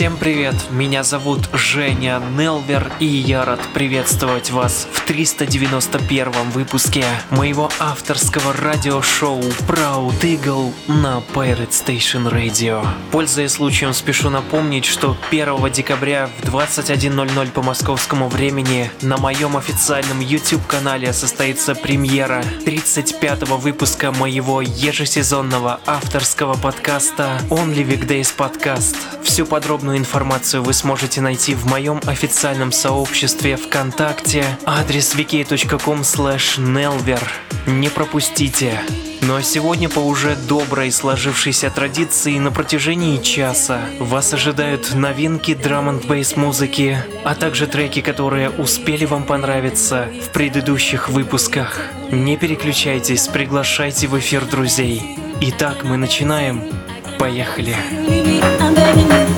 Всем привет, меня зовут Женя Нелвер, и я рад приветствовать вас в 391 выпуске моего авторского радиошоу Proud Eagle на Pirate Station Radio. Пользуясь случаем, спешу напомнить, что 1 декабря в 21.00 по московскому времени на моем официальном YouTube-канале состоится премьера 35 выпуска моего ежесезонного авторского подкаста Only Weekdays Podcast. Всю подробную информацию вы сможете найти в моем официальном сообществе ВКонтакте, адрес wiki.com nelver. Не пропустите. Ну а сегодня по уже доброй сложившейся традиции на протяжении часа вас ожидают новинки драм н бейс музыки, а также треки, которые успели вам понравиться в предыдущих выпусках. Не переключайтесь, приглашайте в эфир друзей. Итак, мы начинаем. Поехали. You,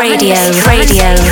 Radio. Radio.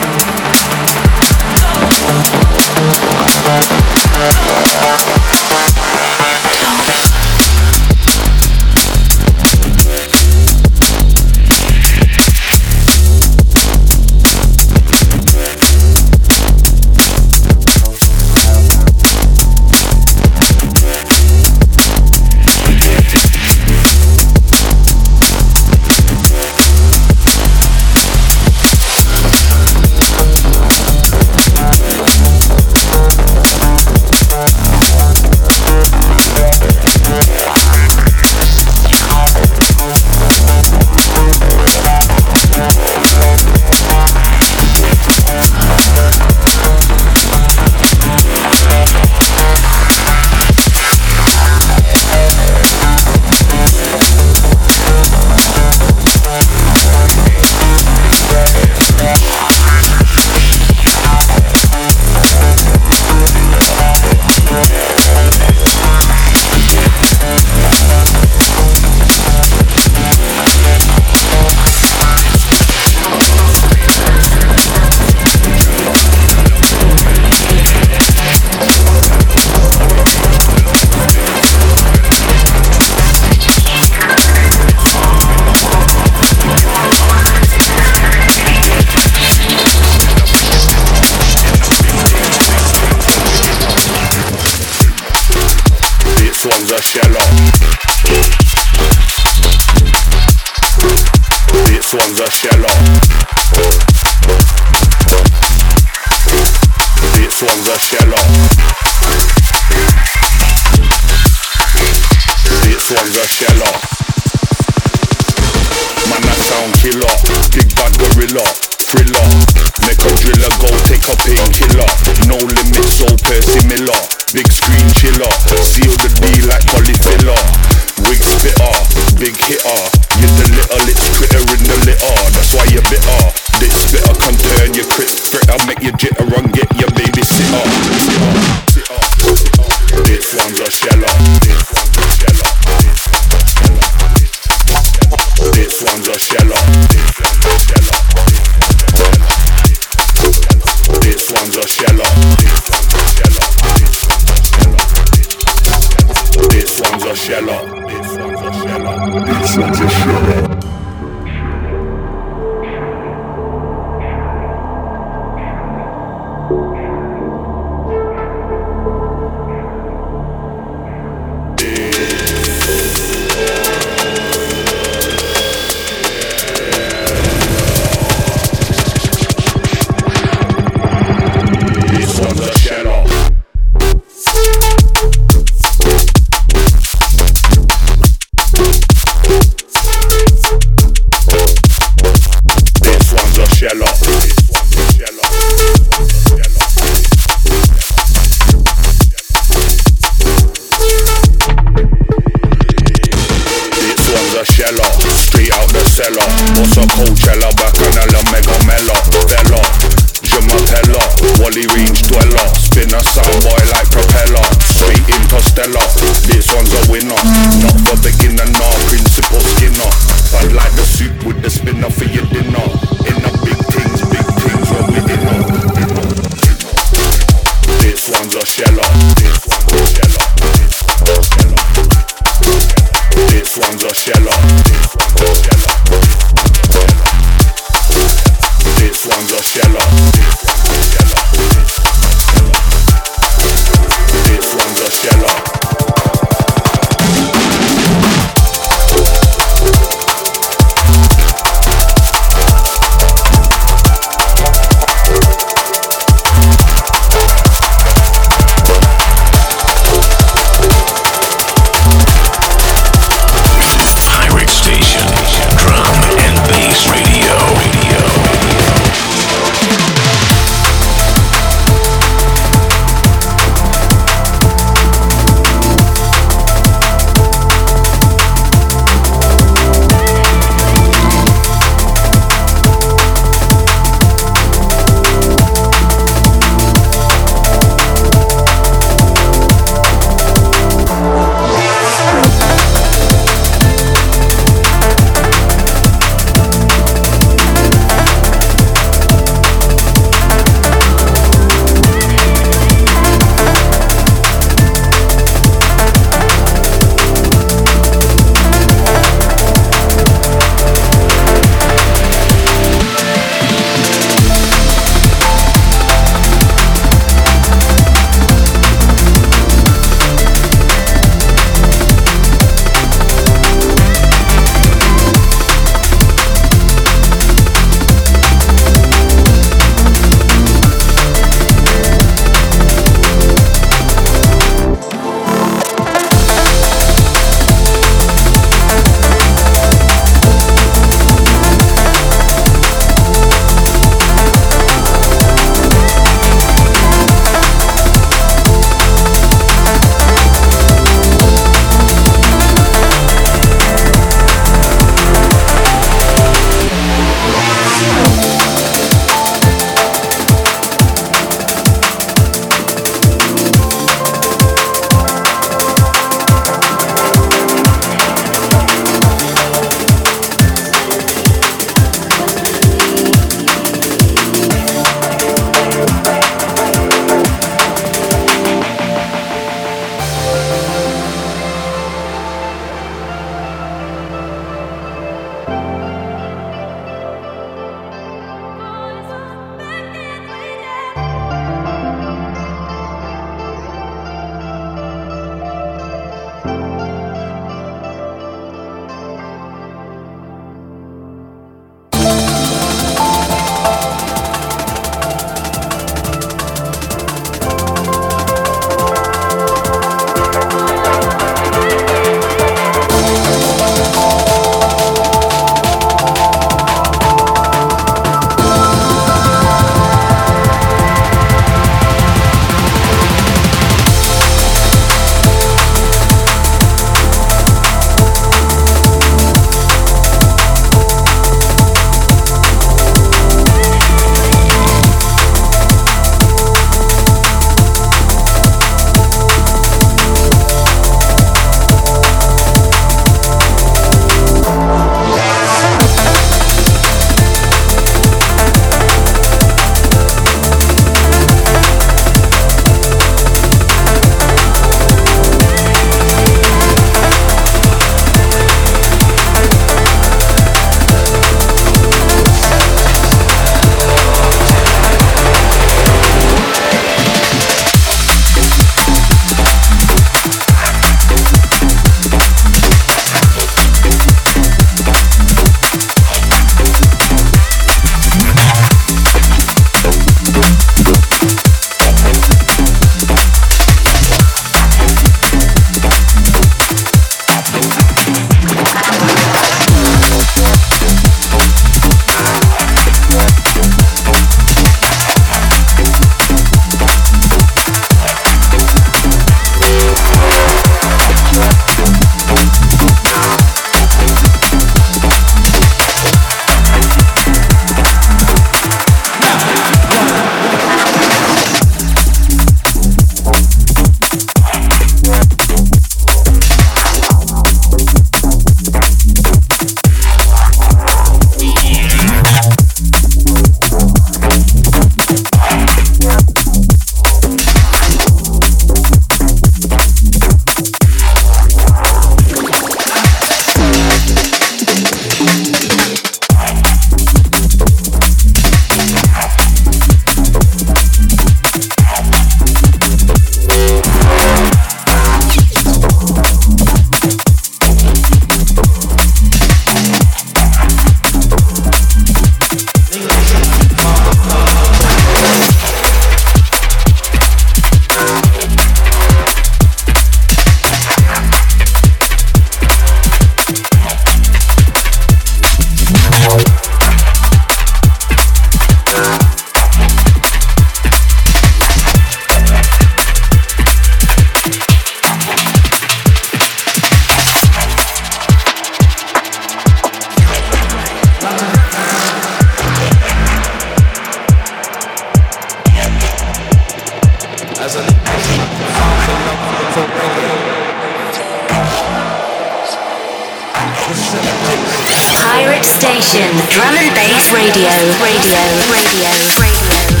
Pirate Station, Drum and Bass Radio, Radio, Radio, Radio. radio.